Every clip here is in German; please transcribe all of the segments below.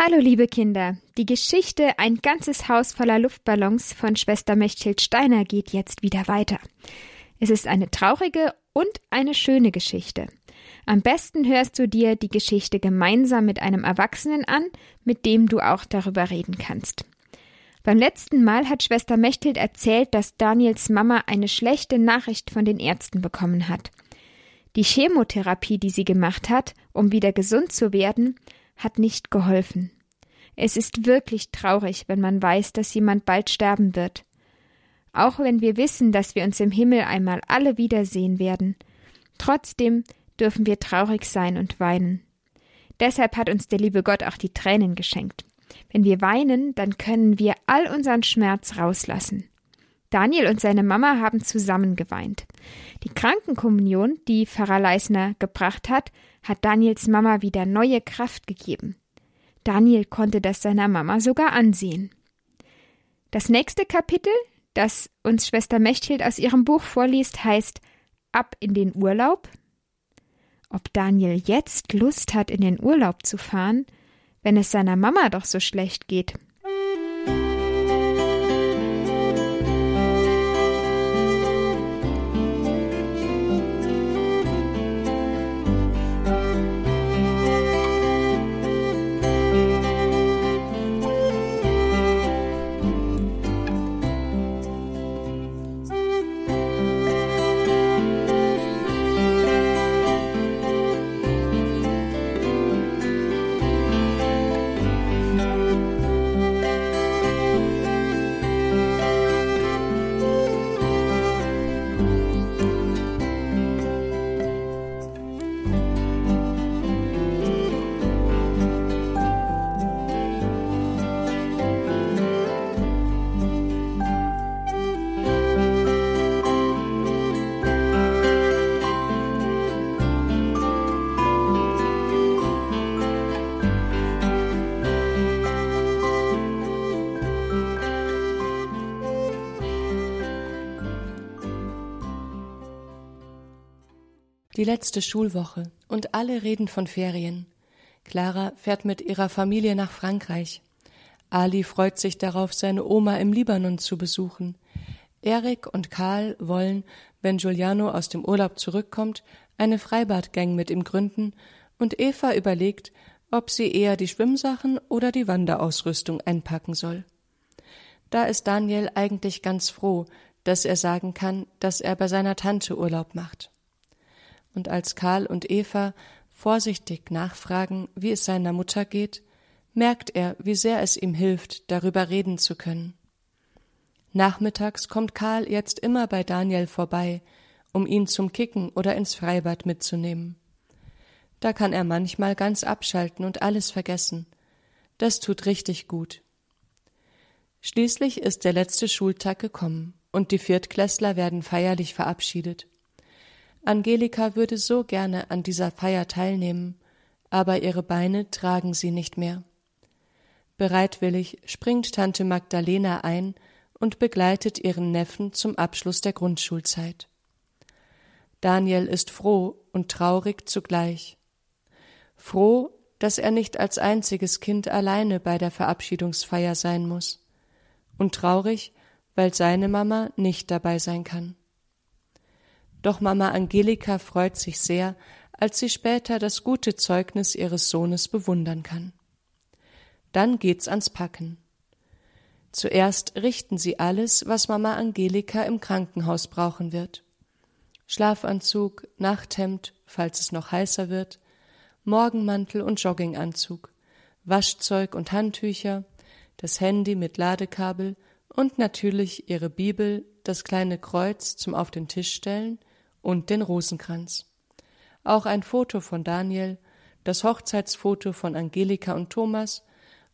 Hallo liebe Kinder, die Geschichte Ein ganzes Haus voller Luftballons von Schwester Mechthild Steiner geht jetzt wieder weiter. Es ist eine traurige und eine schöne Geschichte. Am besten hörst du dir die Geschichte gemeinsam mit einem Erwachsenen an, mit dem du auch darüber reden kannst. Beim letzten Mal hat Schwester Mechthild erzählt, dass Daniels Mama eine schlechte Nachricht von den Ärzten bekommen hat. Die Chemotherapie, die sie gemacht hat, um wieder gesund zu werden, hat nicht geholfen. Es ist wirklich traurig, wenn man weiß, dass jemand bald sterben wird. Auch wenn wir wissen, dass wir uns im Himmel einmal alle wiedersehen werden, trotzdem dürfen wir traurig sein und weinen. Deshalb hat uns der liebe Gott auch die Tränen geschenkt. Wenn wir weinen, dann können wir all unseren Schmerz rauslassen. Daniel und seine Mama haben zusammen geweint. Die Krankenkommunion, die Pfarrer Leisner gebracht hat, hat Daniels Mama wieder neue Kraft gegeben. Daniel konnte das seiner Mama sogar ansehen. Das nächste Kapitel, das uns Schwester Mechthild aus ihrem Buch vorliest, heißt Ab in den Urlaub. Ob Daniel jetzt Lust hat, in den Urlaub zu fahren, wenn es seiner Mama doch so schlecht geht. Die letzte Schulwoche und alle reden von Ferien. Clara fährt mit ihrer Familie nach Frankreich. Ali freut sich darauf, seine Oma im Libanon zu besuchen. Erik und Karl wollen, wenn Giuliano aus dem Urlaub zurückkommt, eine Freibadgang mit ihm gründen und Eva überlegt, ob sie eher die Schwimmsachen oder die Wanderausrüstung einpacken soll. Da ist Daniel eigentlich ganz froh, dass er sagen kann, dass er bei seiner Tante Urlaub macht und als Karl und Eva vorsichtig nachfragen, wie es seiner Mutter geht, merkt er, wie sehr es ihm hilft, darüber reden zu können. Nachmittags kommt Karl jetzt immer bei Daniel vorbei, um ihn zum Kicken oder ins Freibad mitzunehmen. Da kann er manchmal ganz abschalten und alles vergessen. Das tut richtig gut. Schließlich ist der letzte Schultag gekommen und die Viertklässler werden feierlich verabschiedet. Angelika würde so gerne an dieser Feier teilnehmen, aber ihre Beine tragen sie nicht mehr. Bereitwillig springt Tante Magdalena ein und begleitet ihren Neffen zum Abschluss der Grundschulzeit. Daniel ist froh und traurig zugleich. Froh, dass er nicht als einziges Kind alleine bei der Verabschiedungsfeier sein muss, und traurig, weil seine Mama nicht dabei sein kann. Doch Mama Angelika freut sich sehr, als sie später das gute Zeugnis ihres Sohnes bewundern kann. Dann geht's ans Packen. Zuerst richten sie alles, was Mama Angelika im Krankenhaus brauchen wird. Schlafanzug, Nachthemd, falls es noch heißer wird, Morgenmantel und Jogginganzug, Waschzeug und Handtücher, das Handy mit Ladekabel und natürlich ihre Bibel, das kleine Kreuz zum auf den Tisch stellen und den Rosenkranz. Auch ein Foto von Daniel, das Hochzeitsfoto von Angelika und Thomas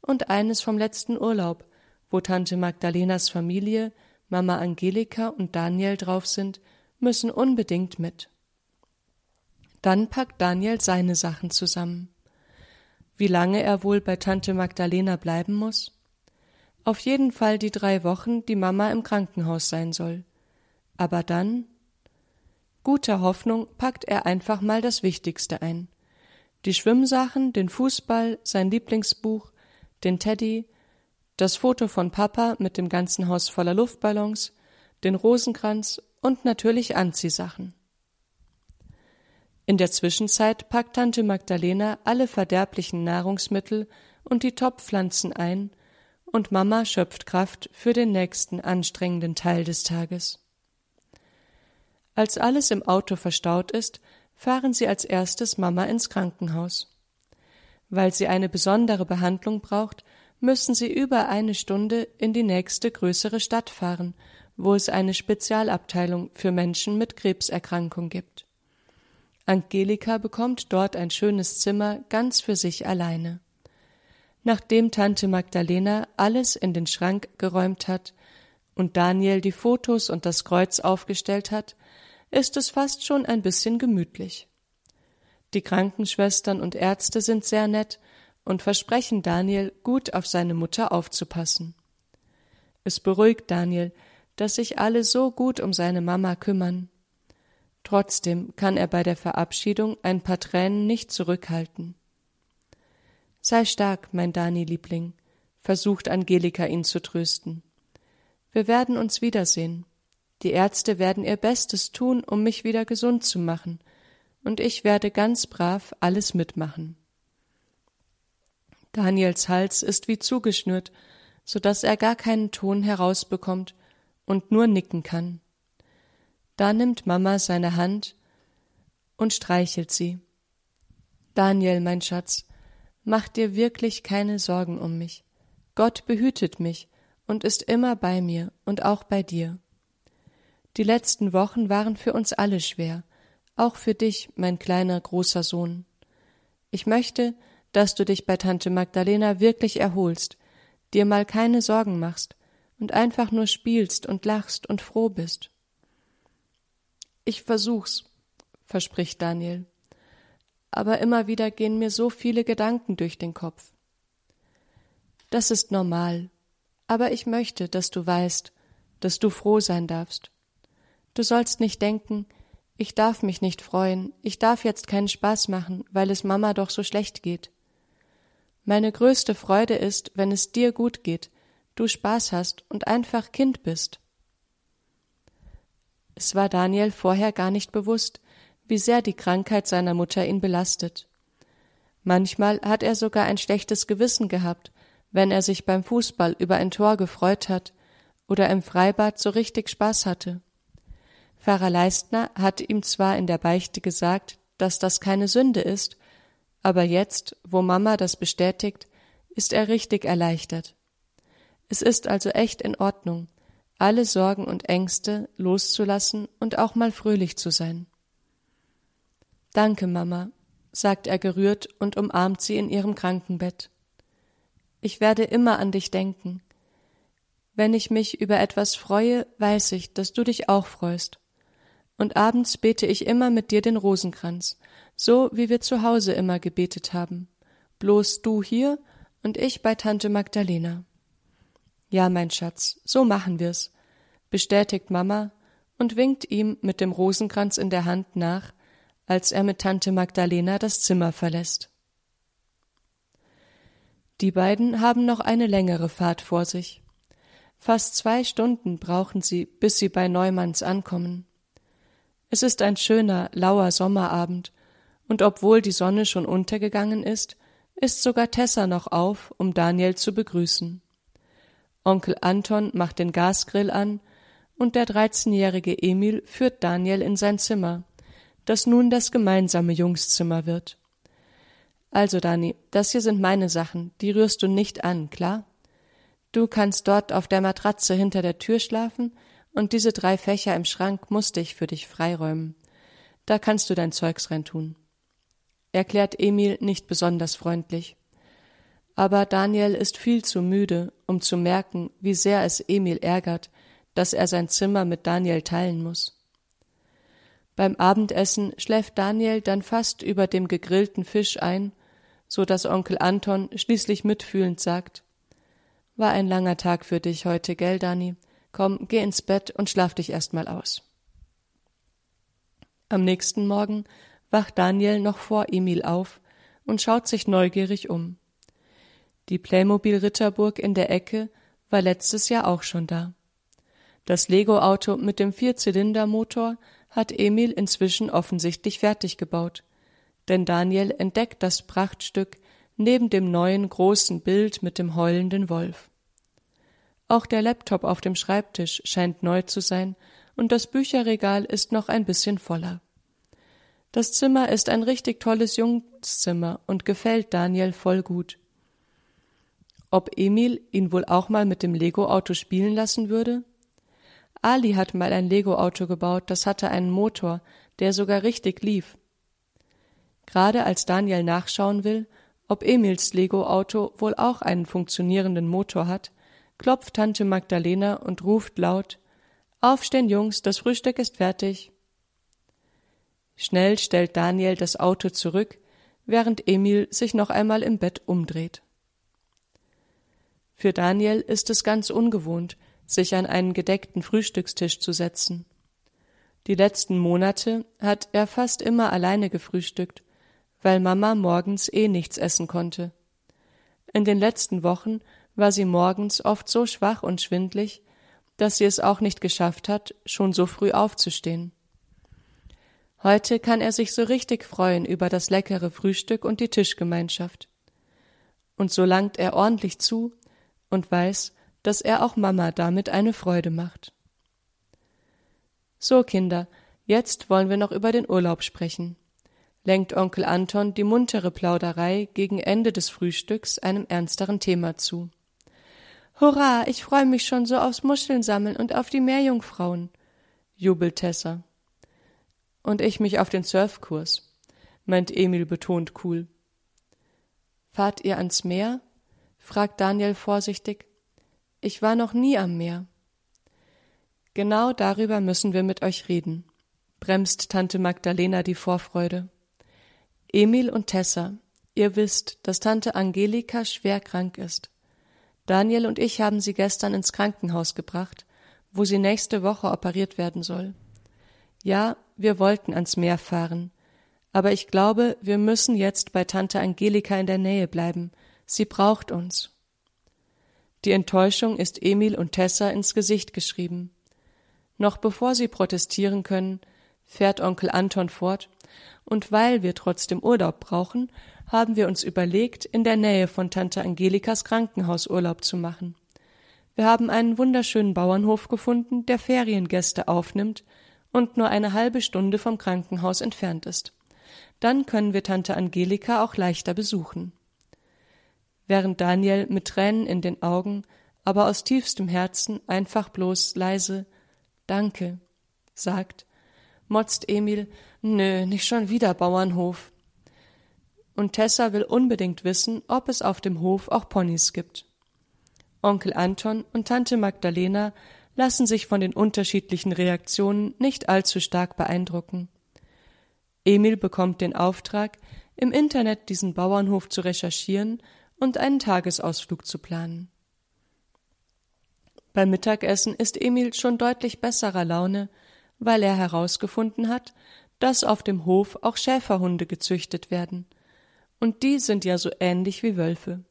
und eines vom letzten Urlaub, wo Tante Magdalenas Familie, Mama Angelika und Daniel drauf sind, müssen unbedingt mit. Dann packt Daniel seine Sachen zusammen. Wie lange er wohl bei Tante Magdalena bleiben muss? Auf jeden Fall die drei Wochen, die Mama im Krankenhaus sein soll. Aber dann Guter Hoffnung packt er einfach mal das Wichtigste ein. Die Schwimmsachen, den Fußball, sein Lieblingsbuch, den Teddy, das Foto von Papa mit dem ganzen Haus voller Luftballons, den Rosenkranz und natürlich Anziehsachen. In der Zwischenzeit packt Tante Magdalena alle verderblichen Nahrungsmittel und die Topfpflanzen ein, und Mama schöpft Kraft für den nächsten anstrengenden Teil des Tages. Als alles im Auto verstaut ist, fahren sie als erstes Mama ins Krankenhaus. Weil sie eine besondere Behandlung braucht, müssen sie über eine Stunde in die nächste größere Stadt fahren, wo es eine Spezialabteilung für Menschen mit Krebserkrankung gibt. Angelika bekommt dort ein schönes Zimmer ganz für sich alleine. Nachdem Tante Magdalena alles in den Schrank geräumt hat und Daniel die Fotos und das Kreuz aufgestellt hat, ist es fast schon ein bisschen gemütlich. Die Krankenschwestern und Ärzte sind sehr nett und versprechen Daniel, gut auf seine Mutter aufzupassen. Es beruhigt Daniel, dass sich alle so gut um seine Mama kümmern. Trotzdem kann er bei der Verabschiedung ein paar Tränen nicht zurückhalten. Sei stark, mein Dani-Liebling, versucht Angelika ihn zu trösten. Wir werden uns wiedersehen. Die Ärzte werden ihr Bestes tun, um mich wieder gesund zu machen, und ich werde ganz brav alles mitmachen. Daniels Hals ist wie zugeschnürt, so dass er gar keinen Ton herausbekommt und nur nicken kann. Da nimmt Mama seine Hand und streichelt sie. Daniel, mein Schatz, Mach dir wirklich keine Sorgen um mich. Gott behütet mich und ist immer bei mir und auch bei dir. Die letzten Wochen waren für uns alle schwer, auch für dich, mein kleiner großer Sohn. Ich möchte, dass du dich bei Tante Magdalena wirklich erholst, dir mal keine Sorgen machst und einfach nur spielst und lachst und froh bist. Ich versuch's, verspricht Daniel aber immer wieder gehen mir so viele Gedanken durch den Kopf. Das ist normal, aber ich möchte, dass du weißt, dass du froh sein darfst. Du sollst nicht denken, ich darf mich nicht freuen, ich darf jetzt keinen Spaß machen, weil es Mama doch so schlecht geht. Meine größte Freude ist, wenn es dir gut geht, du Spaß hast und einfach Kind bist. Es war Daniel vorher gar nicht bewusst, wie sehr die Krankheit seiner Mutter ihn belastet. Manchmal hat er sogar ein schlechtes Gewissen gehabt, wenn er sich beim Fußball über ein Tor gefreut hat oder im Freibad so richtig Spaß hatte. Pfarrer Leistner hat ihm zwar in der Beichte gesagt, dass das keine Sünde ist, aber jetzt, wo Mama das bestätigt, ist er richtig erleichtert. Es ist also echt in Ordnung, alle Sorgen und Ängste loszulassen und auch mal fröhlich zu sein. Danke, Mama, sagt er gerührt und umarmt sie in ihrem Krankenbett. Ich werde immer an dich denken. Wenn ich mich über etwas freue, weiß ich, dass du dich auch freust. Und abends bete ich immer mit dir den Rosenkranz, so wie wir zu Hause immer gebetet haben. Bloß du hier und ich bei Tante Magdalena. Ja, mein Schatz, so machen wir's, bestätigt Mama und winkt ihm mit dem Rosenkranz in der Hand nach, als er mit Tante Magdalena das Zimmer verlässt. Die beiden haben noch eine längere Fahrt vor sich. Fast zwei Stunden brauchen sie, bis sie bei Neumanns ankommen. Es ist ein schöner, lauer Sommerabend, und obwohl die Sonne schon untergegangen ist, ist sogar Tessa noch auf, um Daniel zu begrüßen. Onkel Anton macht den Gasgrill an, und der dreizehnjährige Emil führt Daniel in sein Zimmer das nun das gemeinsame Jungszimmer wird. Also, Dani, das hier sind meine Sachen, die rührst du nicht an, klar? Du kannst dort auf der Matratze hinter der Tür schlafen und diese drei Fächer im Schrank musste ich für dich freiräumen. Da kannst du dein Zeugs reintun. Erklärt Emil nicht besonders freundlich. Aber Daniel ist viel zu müde, um zu merken, wie sehr es Emil ärgert, dass er sein Zimmer mit Daniel teilen muss. Beim Abendessen schläft Daniel dann fast über dem gegrillten Fisch ein, so dass Onkel Anton schließlich mitfühlend sagt War ein langer Tag für dich heute, gell, Dani? Komm, geh ins Bett und schlaf dich erst mal aus. Am nächsten Morgen wacht Daniel noch vor Emil auf und schaut sich neugierig um. Die Playmobil Ritterburg in der Ecke war letztes Jahr auch schon da. Das Lego-Auto mit dem Vierzylindermotor hat Emil inzwischen offensichtlich fertig gebaut, denn Daniel entdeckt das Prachtstück neben dem neuen großen Bild mit dem heulenden Wolf. Auch der Laptop auf dem Schreibtisch scheint neu zu sein und das Bücherregal ist noch ein bisschen voller. Das Zimmer ist ein richtig tolles Jungszimmer und gefällt Daniel voll gut. Ob Emil ihn wohl auch mal mit dem Lego-Auto spielen lassen würde? Ali hat mal ein Lego-Auto gebaut, das hatte einen Motor, der sogar richtig lief. Gerade als Daniel nachschauen will, ob Emils Lego-Auto wohl auch einen funktionierenden Motor hat, klopft Tante Magdalena und ruft laut Aufstehen, Jungs, das Frühstück ist fertig. Schnell stellt Daniel das Auto zurück, während Emil sich noch einmal im Bett umdreht. Für Daniel ist es ganz ungewohnt, sich an einen gedeckten Frühstückstisch zu setzen. Die letzten Monate hat er fast immer alleine gefrühstückt, weil Mama morgens eh nichts essen konnte. In den letzten Wochen war sie morgens oft so schwach und schwindlig, dass sie es auch nicht geschafft hat, schon so früh aufzustehen. Heute kann er sich so richtig freuen über das leckere Frühstück und die Tischgemeinschaft. Und so langt er ordentlich zu und weiß, dass er auch Mama damit eine Freude macht. So, Kinder, jetzt wollen wir noch über den Urlaub sprechen, lenkt Onkel Anton die muntere Plauderei gegen Ende des Frühstücks einem ernsteren Thema zu. Hurra, ich freue mich schon so aufs Muscheln sammeln und auf die Meerjungfrauen, jubelt Tessa. Und ich mich auf den Surfkurs, meint Emil betont cool. Fahrt ihr ans Meer? fragt Daniel vorsichtig. Ich war noch nie am Meer. Genau darüber müssen wir mit euch reden, bremst Tante Magdalena die Vorfreude. Emil und Tessa, ihr wisst, dass Tante Angelika schwer krank ist. Daniel und ich haben sie gestern ins Krankenhaus gebracht, wo sie nächste Woche operiert werden soll. Ja, wir wollten ans Meer fahren, aber ich glaube, wir müssen jetzt bei Tante Angelika in der Nähe bleiben. Sie braucht uns. Die Enttäuschung ist Emil und Tessa ins Gesicht geschrieben. Noch bevor sie protestieren können, fährt Onkel Anton fort, und weil wir trotzdem Urlaub brauchen, haben wir uns überlegt, in der Nähe von Tante Angelikas Krankenhaus Urlaub zu machen. Wir haben einen wunderschönen Bauernhof gefunden, der Feriengäste aufnimmt und nur eine halbe Stunde vom Krankenhaus entfernt ist. Dann können wir Tante Angelika auch leichter besuchen. Während Daniel mit Tränen in den Augen, aber aus tiefstem Herzen einfach bloß leise Danke sagt, motzt Emil, nö, nicht schon wieder Bauernhof und Tessa will unbedingt wissen, ob es auf dem Hof auch Ponys gibt. Onkel Anton und Tante Magdalena lassen sich von den unterschiedlichen Reaktionen nicht allzu stark beeindrucken. Emil bekommt den Auftrag, im Internet diesen Bauernhof zu recherchieren und einen Tagesausflug zu planen. Beim Mittagessen ist Emil schon deutlich besserer Laune, weil er herausgefunden hat, dass auf dem Hof auch Schäferhunde gezüchtet werden – und die sind ja so ähnlich wie Wölfe.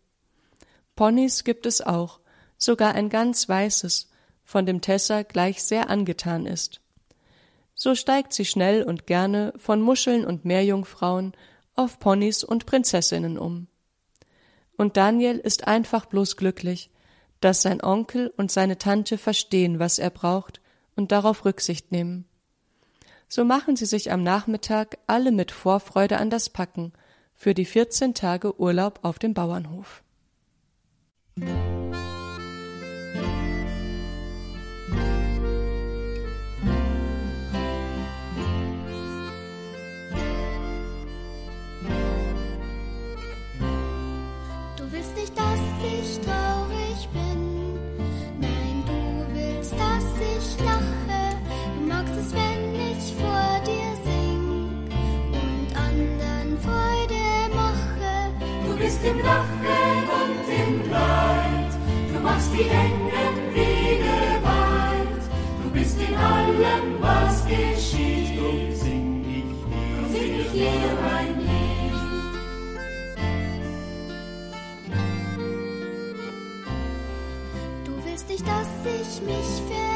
Ponys gibt es auch, sogar ein ganz weißes, von dem Tessa gleich sehr angetan ist. So steigt sie schnell und gerne von Muscheln und Meerjungfrauen auf Ponys und Prinzessinnen um. Und Daniel ist einfach bloß glücklich, dass sein Onkel und seine Tante verstehen, was er braucht und darauf Rücksicht nehmen. So machen sie sich am Nachmittag alle mit Vorfreude an das Packen für die 14 Tage Urlaub auf dem Bauernhof. im Lachen und im Leid. Du machst die engen Wege weit. Du bist in allem, was geschieht. Drum sing ich dir, Drum sing ich dir ein Lied. Du willst nicht, dass ich mich verändere.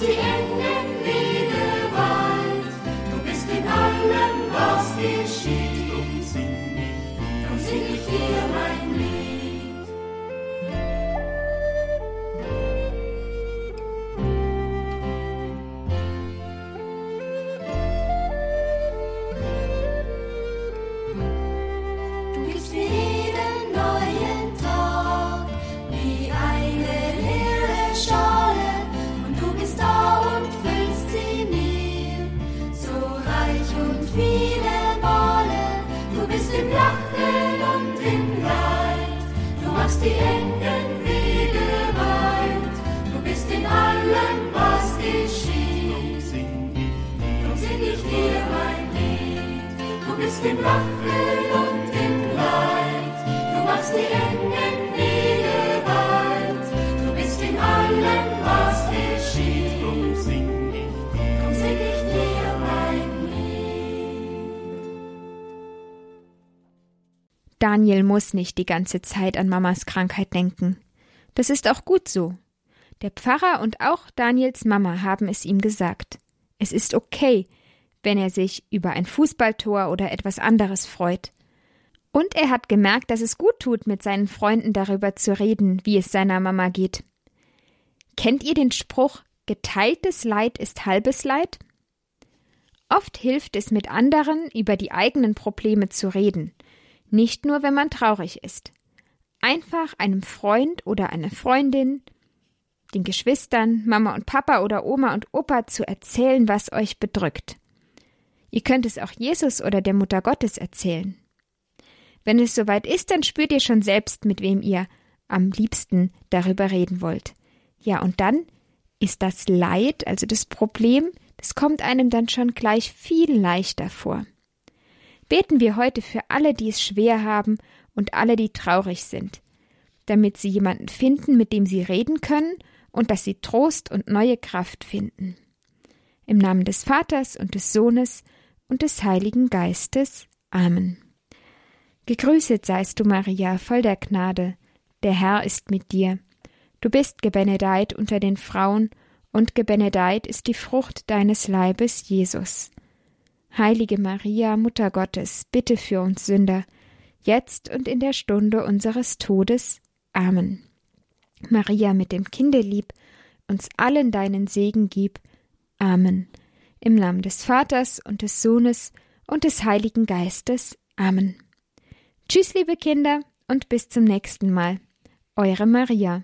Die engen Wege weit. Du bist in allem, was geschieht. Drum sing sing ich dir mein bist im Lachen und im Leid, du machst die engen Daniel muss nicht die ganze Zeit an Mamas Krankheit denken. Das ist auch gut so. Der Pfarrer und auch Daniels Mama haben es ihm gesagt. Es ist okay, wenn er sich über ein Fußballtor oder etwas anderes freut. Und er hat gemerkt, dass es gut tut, mit seinen Freunden darüber zu reden, wie es seiner Mama geht. Kennt ihr den Spruch Geteiltes Leid ist halbes Leid? Oft hilft es, mit anderen über die eigenen Probleme zu reden, nicht nur, wenn man traurig ist. Einfach einem Freund oder einer Freundin, den Geschwistern, Mama und Papa oder Oma und Opa zu erzählen, was euch bedrückt. Ihr könnt es auch Jesus oder der Mutter Gottes erzählen. Wenn es soweit ist, dann spürt ihr schon selbst, mit wem ihr am liebsten darüber reden wollt. Ja, und dann ist das Leid, also das Problem, das kommt einem dann schon gleich viel leichter vor. Beten wir heute für alle, die es schwer haben und alle, die traurig sind, damit sie jemanden finden, mit dem sie reden können und dass sie Trost und neue Kraft finden. Im Namen des Vaters und des Sohnes und des Heiligen Geistes. Amen. Gegrüßet seist du, Maria, voll der Gnade. Der Herr ist mit dir. Du bist gebenedeit unter den Frauen, und gebenedeit ist die Frucht deines Leibes, Jesus. Heilige Maria, Mutter Gottes, bitte für uns Sünder, jetzt und in der Stunde unseres Todes. Amen. Maria mit dem Kinde lieb, uns allen deinen Segen gib. Amen. Im Namen des Vaters und des Sohnes und des Heiligen Geistes. Amen. Tschüss, liebe Kinder, und bis zum nächsten Mal. Eure Maria.